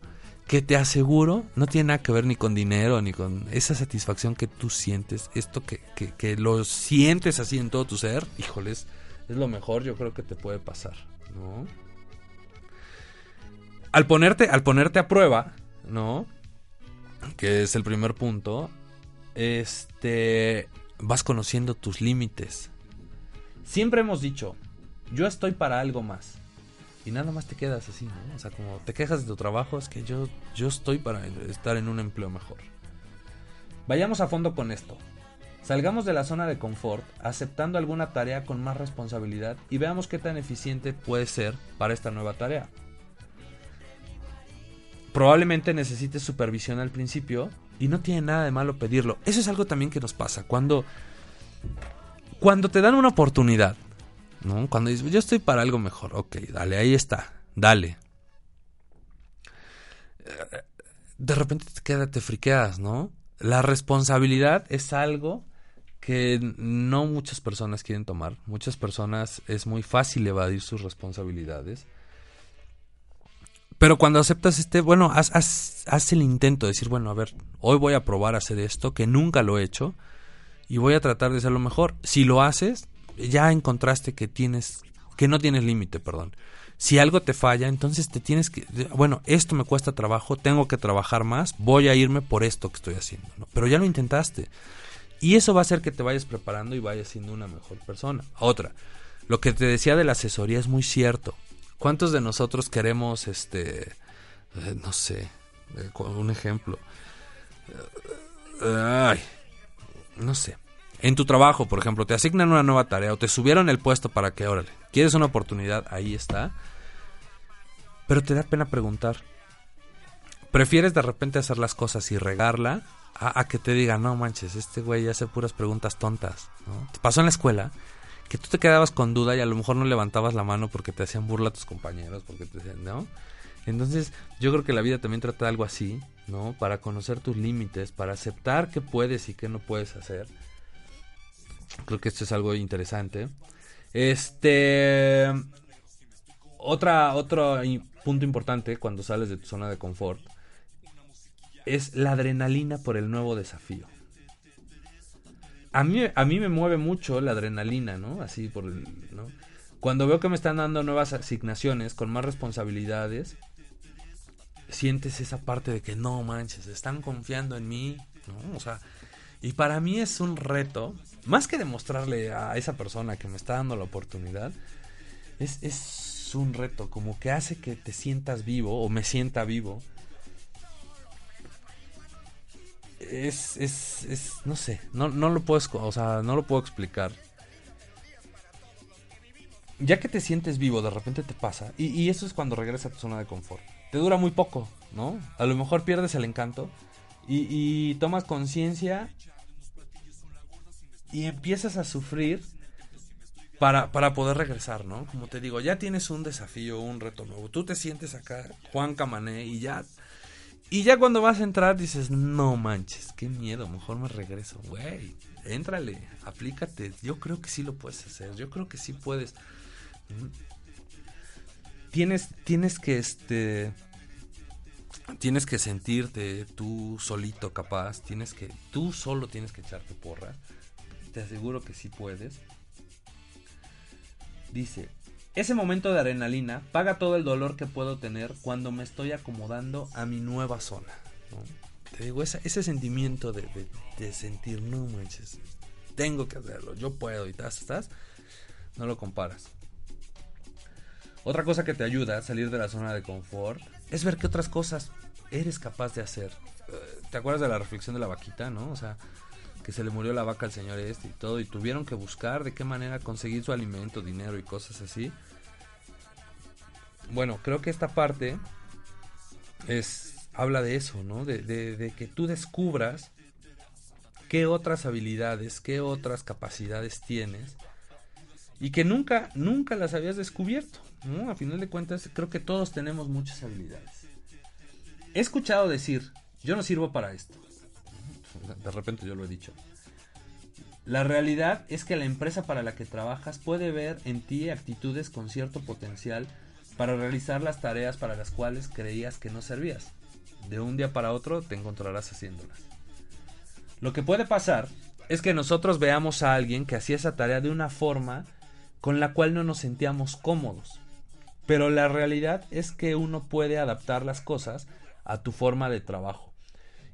que te aseguro no tiene nada que ver ni con dinero, ni con esa satisfacción que tú sientes, esto que, que, que lo sientes así en todo tu ser, híjoles, es lo mejor yo creo que te puede pasar, ¿no? al ponerte, al ponerte a prueba, ¿no? Que es el primer punto, este, vas conociendo tus límites. Siempre hemos dicho, yo estoy para algo más. Y nada más te quedas así, ¿no? O sea, como te quejas de tu trabajo, es que yo, yo estoy para estar en un empleo mejor. Vayamos a fondo con esto. Salgamos de la zona de confort, aceptando alguna tarea con más responsabilidad y veamos qué tan eficiente puede ser para esta nueva tarea probablemente necesites supervisión al principio y no tiene nada de malo pedirlo. Eso es algo también que nos pasa. Cuando, cuando te dan una oportunidad ¿no? Cuando dices, yo estoy para algo mejor, ok, dale, ahí está, dale. De repente te queda, te friqueas, ¿no? La responsabilidad es algo que no muchas personas quieren tomar. Muchas personas es muy fácil evadir sus responsabilidades. Pero cuando aceptas este, bueno, haz, haz, haz, el intento de decir, bueno, a ver, hoy voy a probar a hacer esto, que nunca lo he hecho, y voy a tratar de hacerlo mejor. Si lo haces, ya encontraste que tienes, que no tienes límite, perdón. Si algo te falla, entonces te tienes que, bueno, esto me cuesta trabajo, tengo que trabajar más, voy a irme por esto que estoy haciendo, ¿no? Pero ya lo intentaste. Y eso va a hacer que te vayas preparando y vayas siendo una mejor persona. Otra, lo que te decía de la asesoría es muy cierto. ¿Cuántos de nosotros queremos, este, eh, no sé, eh, un ejemplo? Eh, ay, no sé. En tu trabajo, por ejemplo, te asignan una nueva tarea o te subieron el puesto para que, órale, quieres una oportunidad, ahí está. Pero te da pena preguntar. ¿Prefieres de repente hacer las cosas y regarla a, que te digan, no manches, este güey hace puras preguntas tontas? ¿no? Te pasó en la escuela que tú te quedabas con duda y a lo mejor no levantabas la mano porque te hacían burla tus compañeros, porque te decían, ¿no? Entonces, yo creo que la vida también trata algo así, ¿no? Para conocer tus límites, para aceptar qué puedes y qué no puedes hacer. Creo que esto es algo interesante. Este. Otra, otro punto importante cuando sales de tu zona de confort es la adrenalina por el nuevo desafío. A mí, a mí me mueve mucho la adrenalina, ¿no? Así por ¿no? Cuando veo que me están dando nuevas asignaciones con más responsabilidades, sientes esa parte de que no manches, están confiando en mí, ¿no? O sea, y para mí es un reto, más que demostrarle a esa persona que me está dando la oportunidad, es, es un reto, como que hace que te sientas vivo o me sienta vivo. Es, es, es, no sé, no, no lo puedo, o sea, no lo puedo explicar. Ya que te sientes vivo, de repente te pasa, y, y eso es cuando regresas a tu zona de confort. Te dura muy poco, ¿no? A lo mejor pierdes el encanto, y, y tomas conciencia y empiezas a sufrir para, para poder regresar, ¿no? Como te digo, ya tienes un desafío, un reto nuevo. Tú te sientes acá, Juan Camané, y ya. Y ya cuando vas a entrar dices, no manches, qué miedo, mejor me regreso. Güey, éntrale, aplícate. Yo creo que sí lo puedes hacer, yo creo que sí puedes. Tienes, tienes que, este tienes que sentirte tú solito capaz, tienes que tú solo tienes que echarte porra. Te aseguro que sí puedes. Dice, ese momento de adrenalina paga todo el dolor que puedo tener cuando me estoy acomodando a mi nueva zona. Te digo, ese, sentimiento de, sentir, no manches, tengo que hacerlo, yo puedo y estás, estás, no lo comparas. Otra cosa que te ayuda a salir de la zona de confort es ver qué otras cosas eres capaz de hacer. ¿Te acuerdas de la reflexión de la vaquita, no? O sea, que se le murió la vaca al señor este y todo, y tuvieron que buscar de qué manera conseguir su alimento, dinero y cosas así. Bueno, creo que esta parte es habla de eso, ¿no? De, que tú descubras qué otras habilidades, qué otras capacidades tienes y que nunca, nunca las habías descubierto. A final de cuentas, creo que todos tenemos muchas habilidades. He escuchado decir, yo no sirvo para esto. De repente yo lo he dicho. La realidad es que la empresa para la que trabajas puede ver en ti actitudes con cierto potencial para realizar las tareas para las cuales creías que no servías. De un día para otro te encontrarás haciéndolas. Lo que puede pasar es que nosotros veamos a alguien que hacía esa tarea de una forma con la cual no nos sentíamos cómodos. Pero la realidad es que uno puede adaptar las cosas a tu forma de trabajo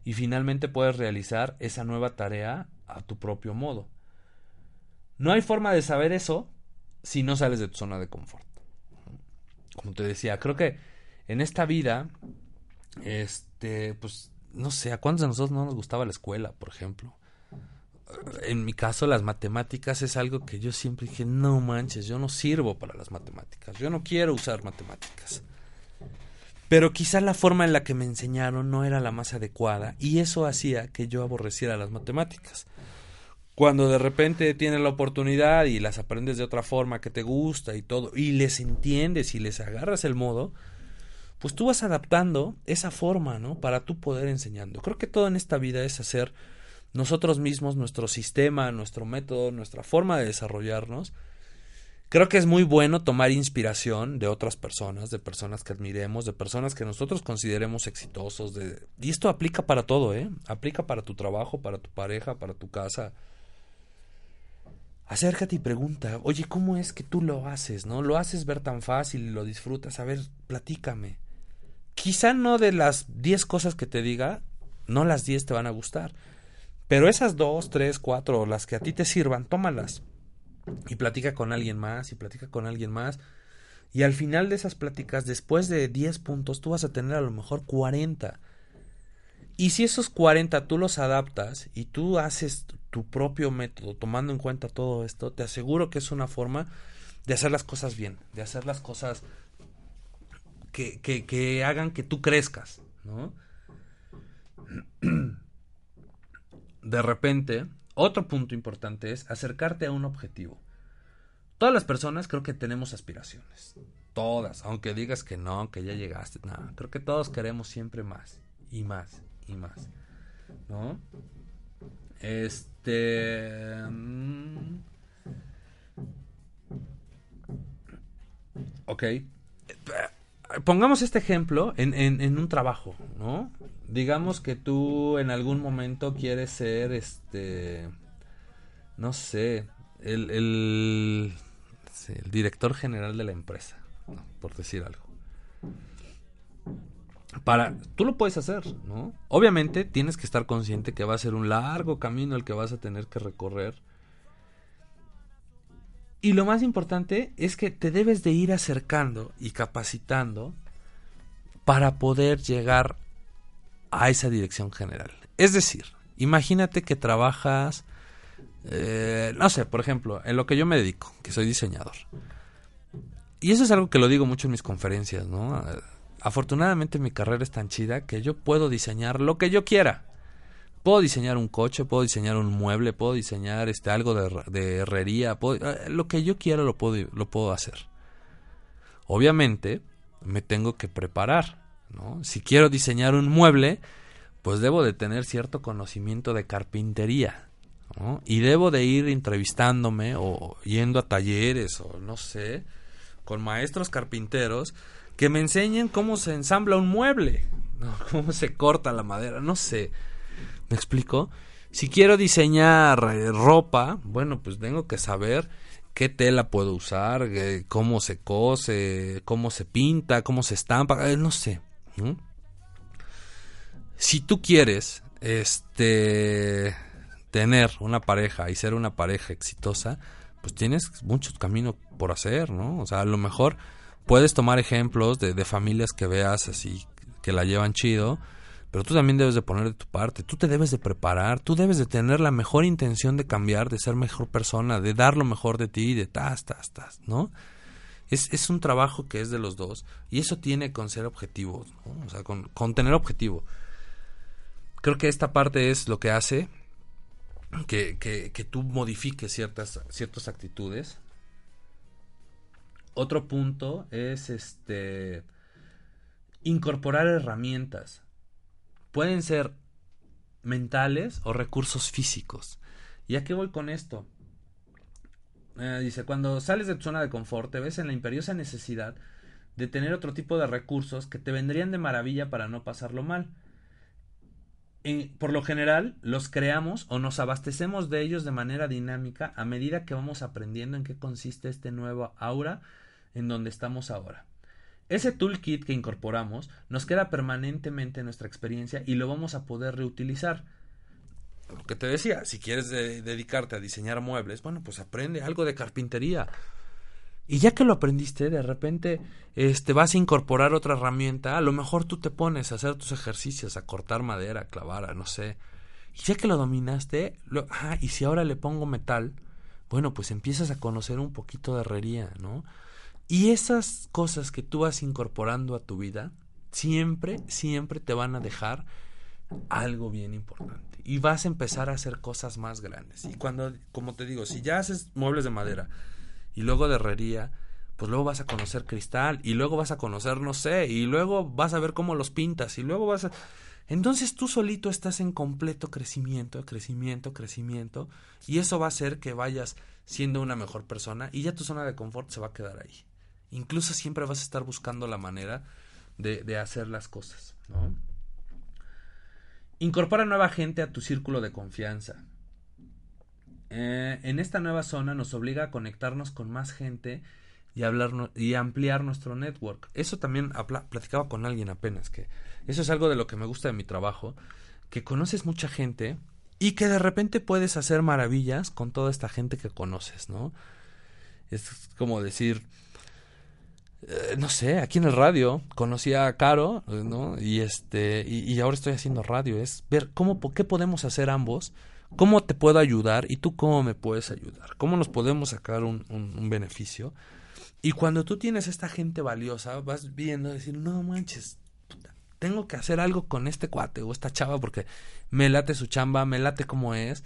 y finalmente puedes realizar esa nueva tarea a tu propio modo. No hay forma de saber eso si no sales de tu zona de confort. Como te decía, creo que en esta vida, este, pues, no sé, ¿a cuántos de nosotros no nos gustaba la escuela, por ejemplo? En mi caso, las matemáticas es algo que yo siempre dije, no manches, yo no sirvo para las matemáticas, yo no quiero usar matemáticas. Pero quizá la forma en la que me enseñaron no era la más adecuada y eso hacía que yo aborreciera las matemáticas. Cuando de repente tienes la oportunidad y las aprendes de otra forma que te gusta y todo, y les entiendes y les agarras el modo, pues tú vas adaptando esa forma, ¿no? Para tú poder enseñando. Creo que todo en esta vida es hacer nosotros mismos nuestro sistema, nuestro método, nuestra forma de desarrollarnos. Creo que es muy bueno tomar inspiración de otras personas, de personas que admiremos, de personas que nosotros consideremos exitosos. De... Y esto aplica para todo, ¿eh? Aplica para tu trabajo, para tu pareja, para tu casa. Acércate y pregunta, oye, ¿cómo es que tú lo haces? ¿No? Lo haces ver tan fácil lo disfrutas. A ver, platícame. Quizá no de las 10 cosas que te diga, no las 10 te van a gustar. Pero esas dos, tres, cuatro, las que a ti te sirvan, tómalas. Y platica con alguien más, y platica con alguien más. Y al final de esas pláticas, después de 10 puntos, tú vas a tener a lo mejor 40. Y si esos 40 tú los adaptas y tú haces tu propio método, tomando en cuenta todo esto, te aseguro que es una forma de hacer las cosas bien, de hacer las cosas que, que, hagan que tú crezcas, ¿no? De repente, otro punto importante es acercarte a un objetivo. Todas las personas creo que tenemos aspiraciones. Todas, aunque digas que no, que ya llegaste. Creo que todos queremos siempre más y más y más. ¿No? Este. Mm, ok. Pongamos este ejemplo en, en, un trabajo, ¿no? Digamos que tú en algún momento quieres ser, este, no sé, el, el director general de la empresa, por decir algo para tú lo puedes hacer, ¿no? Obviamente tienes que estar consciente que va a ser un largo camino el que vas a tener que recorrer. Y lo más importante es que te debes de ir acercando y capacitando para poder llegar a esa dirección general. Es decir, imagínate que trabajas, eh, no sé, por ejemplo, en lo que yo me dedico, que soy diseñador. Y eso es algo que lo digo mucho en mis conferencias, ¿no? Afortunadamente mi carrera es tan chida que yo puedo diseñar lo que yo quiera. Puedo diseñar un coche, puedo diseñar un mueble, puedo diseñar este algo de, herrería, eh, lo que yo quiera lo puedo, hacer. Obviamente me tengo que preparar. Si quiero diseñar un mueble, pues debo de tener cierto conocimiento de carpintería. Y debo de ir entrevistándome o yendo a talleres o no sé, con maestros carpinteros que me enseñen cómo se ensambla un mueble, cómo se corta la madera, no sé. ¿Me explico? Si quiero diseñar eh, ropa, bueno, pues tengo que saber qué tela puedo usar, eh, cómo se cose, cómo se pinta, cómo se estampa, eh, no sé. Si tú quieres este tener una pareja y ser una pareja exitosa, pues tienes mucho camino por hacer, ¿no? O sea, a lo mejor puedes tomar ejemplos de, familias que veas así que la llevan chido, pero tú también debes de poner de tu parte, tú te debes de preparar, tú debes de tener la mejor intención de cambiar, de ser mejor persona, de dar lo mejor de ti, de tas, tas, tas, ¿no? Es, un trabajo que es de los dos y eso tiene con ser objetivo, ¿no? o sea, con, tener objetivo. Creo que esta parte es lo que hace que, que, que tú modifiques ciertas, ciertas actitudes otro punto es este incorporar herramientas. Pueden ser mentales o recursos físicos. ¿Y a qué voy con esto? Eh, dice, cuando sales de tu zona de confort, te ves en la imperiosa necesidad de tener otro tipo de recursos que te vendrían de maravilla para no pasarlo mal. por lo general, los creamos o nos abastecemos de ellos de manera dinámica a medida que vamos aprendiendo en qué consiste este nuevo aura en donde estamos ahora. Ese toolkit que incorporamos nos queda permanentemente en nuestra experiencia y lo vamos a poder reutilizar. Lo que te decía, si quieres dedicarte a diseñar muebles, bueno, pues aprende algo de carpintería. Y ya que lo aprendiste, de repente este, vas a incorporar otra herramienta. A lo mejor tú te pones a hacer tus ejercicios, a cortar madera, a clavar, no sé. Y ya que lo dominaste, lo, ah, y si ahora le pongo metal, bueno, pues empiezas a conocer un poquito de herrería, ¿no? Y esas cosas que tú vas incorporando a tu vida, siempre, siempre te van a dejar algo bien importante. Y vas a empezar a hacer cosas más grandes. Y cuando, como te digo, si ya haces muebles de madera y luego de herrería, pues luego vas a conocer cristal y luego vas a conocer, no sé, y luego vas a ver cómo los pintas y luego vas a... Entonces tú solito estás en completo crecimiento, crecimiento, crecimiento y eso va a hacer que vayas siendo una mejor persona y ya tu zona de confort se va a quedar ahí. Incluso siempre vas a estar buscando la manera de, de hacer las cosas, ¿no? Incorpora nueva gente a tu círculo de confianza. Eh, en esta nueva zona nos obliga a conectarnos con más gente y, hablar, y ampliar nuestro network. Eso también platicaba con alguien apenas, que eso es algo de lo que me gusta de mi trabajo, que conoces mucha gente y que de repente puedes hacer maravillas con toda esta gente que conoces, ¿no? Es como decir, eh, no sé, aquí en el radio conocí a Caro, ¿no? Y este, y, ahora estoy haciendo radio, es ver cómo, qué podemos hacer ambos, cómo te puedo ayudar y tú cómo me puedes ayudar, cómo nos podemos sacar un, un, beneficio. Y cuando tú tienes esta gente valiosa, vas viendo, decir, no manches, tengo que hacer algo con este cuate o esta chava porque me late su chamba, me late cómo es.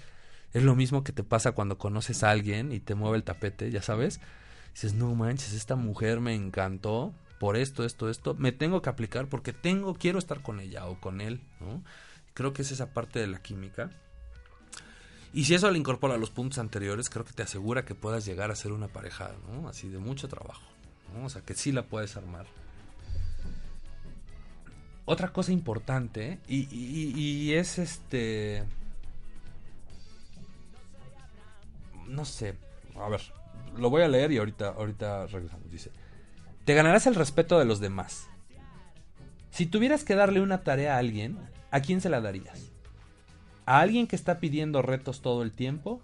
Es lo mismo que te pasa cuando conoces a alguien y te mueve el tapete, ya sabes dices, no manches, esta mujer me encantó por esto, esto, esto, me tengo que aplicar porque tengo, quiero estar con ella o con él, ¿no? Creo que es esa parte de la química. Y si eso le incorpora a los puntos anteriores, creo que te asegura que puedas llegar a ser una pareja, ¿no? Así de mucho trabajo, ¿no? O sea, que sí la puedes armar. Otra cosa importante, y, y es este... No sé, a ver, lo voy a leer y ahorita, ahorita regresamos. Dice, te ganarás el respeto de los demás. Si tuvieras que darle una tarea a alguien, ¿a quién se la darías? ¿A alguien que está pidiendo retos todo el tiempo?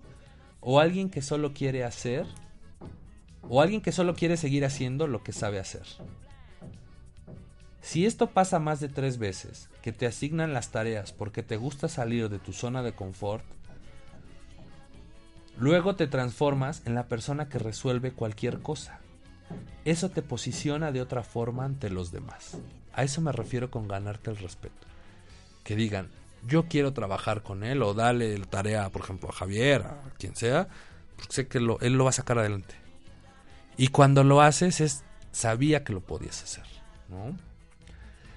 ¿O alguien que solo quiere hacer? ¿O alguien que solo quiere seguir haciendo lo que sabe hacer? Si esto pasa más de tres veces, que te asignan las tareas porque te gusta salir de tu zona de confort, Luego te transformas en la persona que resuelve cualquier cosa. Eso te posiciona de otra forma ante los demás. A eso me refiero con ganarte el respeto. Que digan, yo quiero trabajar con él o dale la tarea, por ejemplo, a Javier, a quien sea, porque sé que él lo va a sacar adelante. Y cuando lo haces es, sabía que lo podías hacer.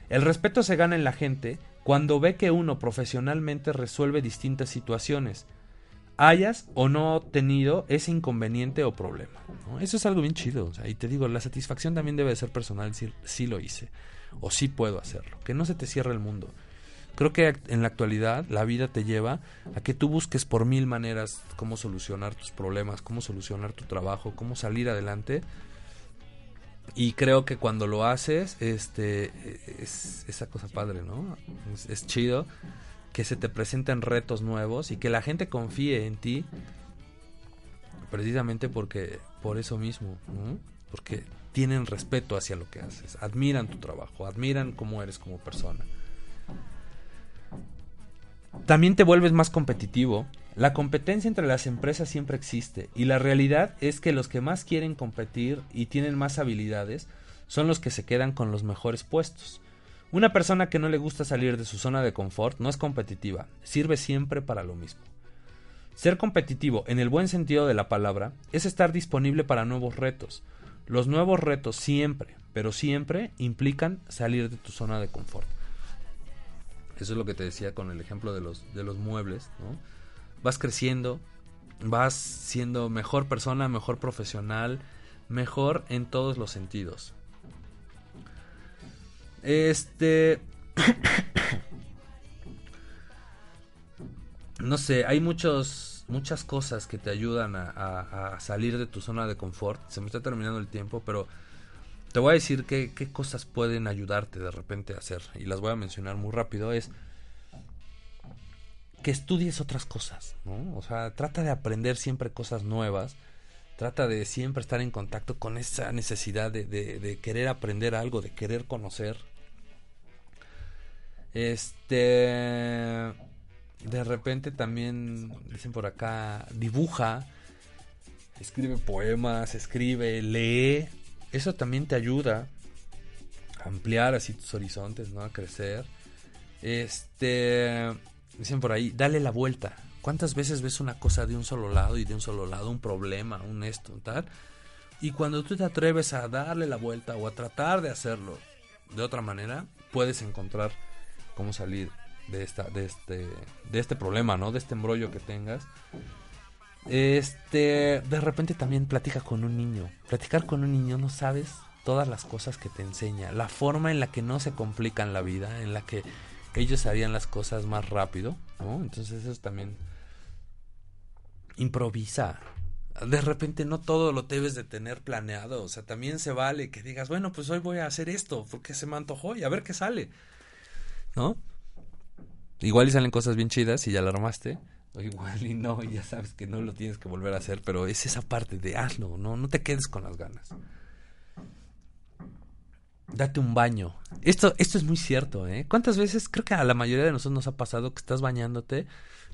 El respeto se gana en la gente cuando ve que uno profesionalmente resuelve distintas situaciones hayas o no tenido ese inconveniente o problema. Eso es algo bien chido. y te digo, la satisfacción también debe de ser personal, decir, sí lo hice o sí puedo hacerlo. Que no se te cierre el mundo. Creo que en la actualidad la vida te lleva a que tú busques por mil maneras cómo solucionar tus problemas, cómo solucionar tu trabajo, cómo salir adelante. Y creo que cuando lo haces, este, es esa cosa padre, ¿no? es chido que se te presenten retos nuevos y que la gente confíe en ti precisamente porque por eso mismo, porque tienen respeto hacia lo que haces, admiran tu trabajo, admiran cómo eres como persona. También te vuelves más competitivo. La competencia entre las empresas siempre existe y la realidad es que los que más quieren competir y tienen más habilidades son los que se quedan con los mejores puestos. Una persona que no le gusta salir de su zona de confort no es competitiva, sirve siempre para lo mismo. Ser competitivo, en el buen sentido de la palabra, es estar disponible para nuevos retos. Los nuevos retos siempre, pero siempre implican salir de tu zona de confort. Eso es lo que te decía con el ejemplo de los, de los muebles, ¿no? Vas creciendo, vas siendo mejor persona, mejor profesional, mejor en todos los sentidos. Este. no sé, hay muchos, muchas cosas que te ayudan a, salir de tu zona de confort. Se me está terminando el tiempo, pero te voy a decir qué, qué cosas pueden ayudarte de repente a hacer. Y las voy a mencionar muy rápido. Es que estudies otras cosas, ¿no? O sea, trata de aprender siempre cosas nuevas. Trata de siempre estar en contacto con esa necesidad de, de querer aprender algo, de querer conocer, este. De repente también, dicen por acá, dibuja, escribe poemas, escribe, lee. Eso también te ayuda a ampliar así tus horizontes, ¿no? A crecer. Este, dicen por ahí, dale la vuelta. ¿Cuántas veces ves una cosa de un solo lado y de un solo lado, un problema, un esto, tal? Y cuando tú te atreves a darle la vuelta o a tratar de hacerlo de otra manera, puedes encontrar cómo salir de esta de este de este problema, ¿no? De este embrollo que tengas. Este, de repente también platica con un niño. Platicar con un niño no sabes todas las cosas que te enseña, la forma en la que no se complican la vida, en la que ellos harían las cosas más rápido, ¿no? Entonces eso también improvisa. De repente no todo lo debes de tener planeado, o sea, también se vale que digas, bueno, pues hoy voy a hacer esto porque se me antojó y a ver qué sale. ¿No? Igual y salen cosas bien chidas y ya la armaste, o igual y no, y ya sabes que no lo tienes que volver a hacer, pero es esa parte de hazlo, no no te quedes con las ganas. Date un baño. Esto, esto es muy cierto, ¿eh? ¿Cuántas veces, creo que a la mayoría de nosotros nos ha pasado que estás bañándote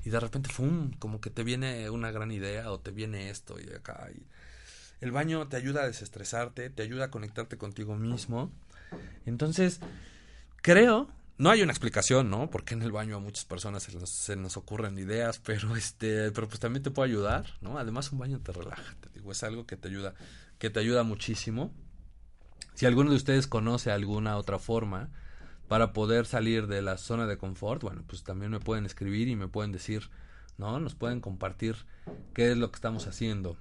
y de repente, ¡fum! Como que te viene una gran idea o te viene esto y acá. Y el baño te ayuda a desestresarte, te ayuda a conectarte contigo mismo. Entonces, creo, no hay una explicación, ¿no? Porque en el baño a muchas personas se nos, se nos ocurren ideas, pero este, pero pues también te puede ayudar, ¿no? Además un baño te relaja, te digo, es algo que te ayuda, que te ayuda muchísimo. Si alguno de ustedes conoce alguna otra forma para poder salir de la zona de confort, bueno, pues también me pueden escribir y me pueden decir, ¿no? Nos pueden compartir qué es lo que estamos haciendo.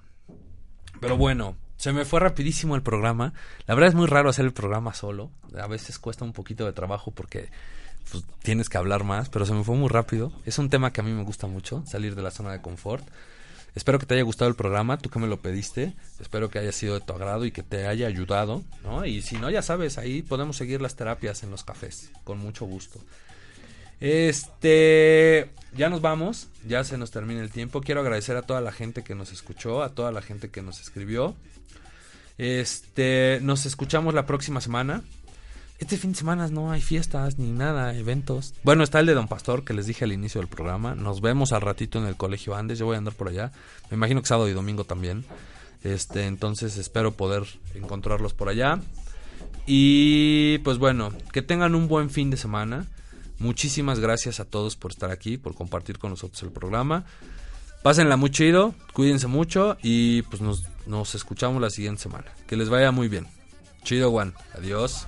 Pero bueno, se me fue rapidísimo el programa. La verdad es muy raro hacer el programa solo. A veces cuesta un poquito de trabajo porque pues, tienes que hablar más, pero se me fue muy rápido. Es un tema que a mí me gusta mucho, salir de la zona de confort. Espero que te haya gustado el programa, tú que me lo pediste. Espero que haya sido de tu agrado y que te haya ayudado, ¿no? Y si no, ya sabes, ahí podemos seguir las terapias en los cafés, con mucho gusto. Este, ya nos vamos, ya se nos termina el tiempo. Quiero agradecer a toda la gente que nos escuchó, a toda la gente que nos escribió. Este, nos escuchamos la próxima semana. Este fin de semana no hay fiestas ni nada, eventos. Bueno, está el de Don Pastor que les dije al inicio del programa. Nos vemos al ratito en el Colegio Andes. Yo voy a andar por allá. Me imagino que sábado y domingo también. Este, entonces espero poder encontrarlos por allá. Y pues bueno, que tengan un buen fin de semana. Muchísimas gracias a todos por estar aquí, por compartir con nosotros el programa. Pásenla muy chido, cuídense mucho y pues nos, nos escuchamos la siguiente semana. Que les vaya muy bien. Chido, Juan. Adiós.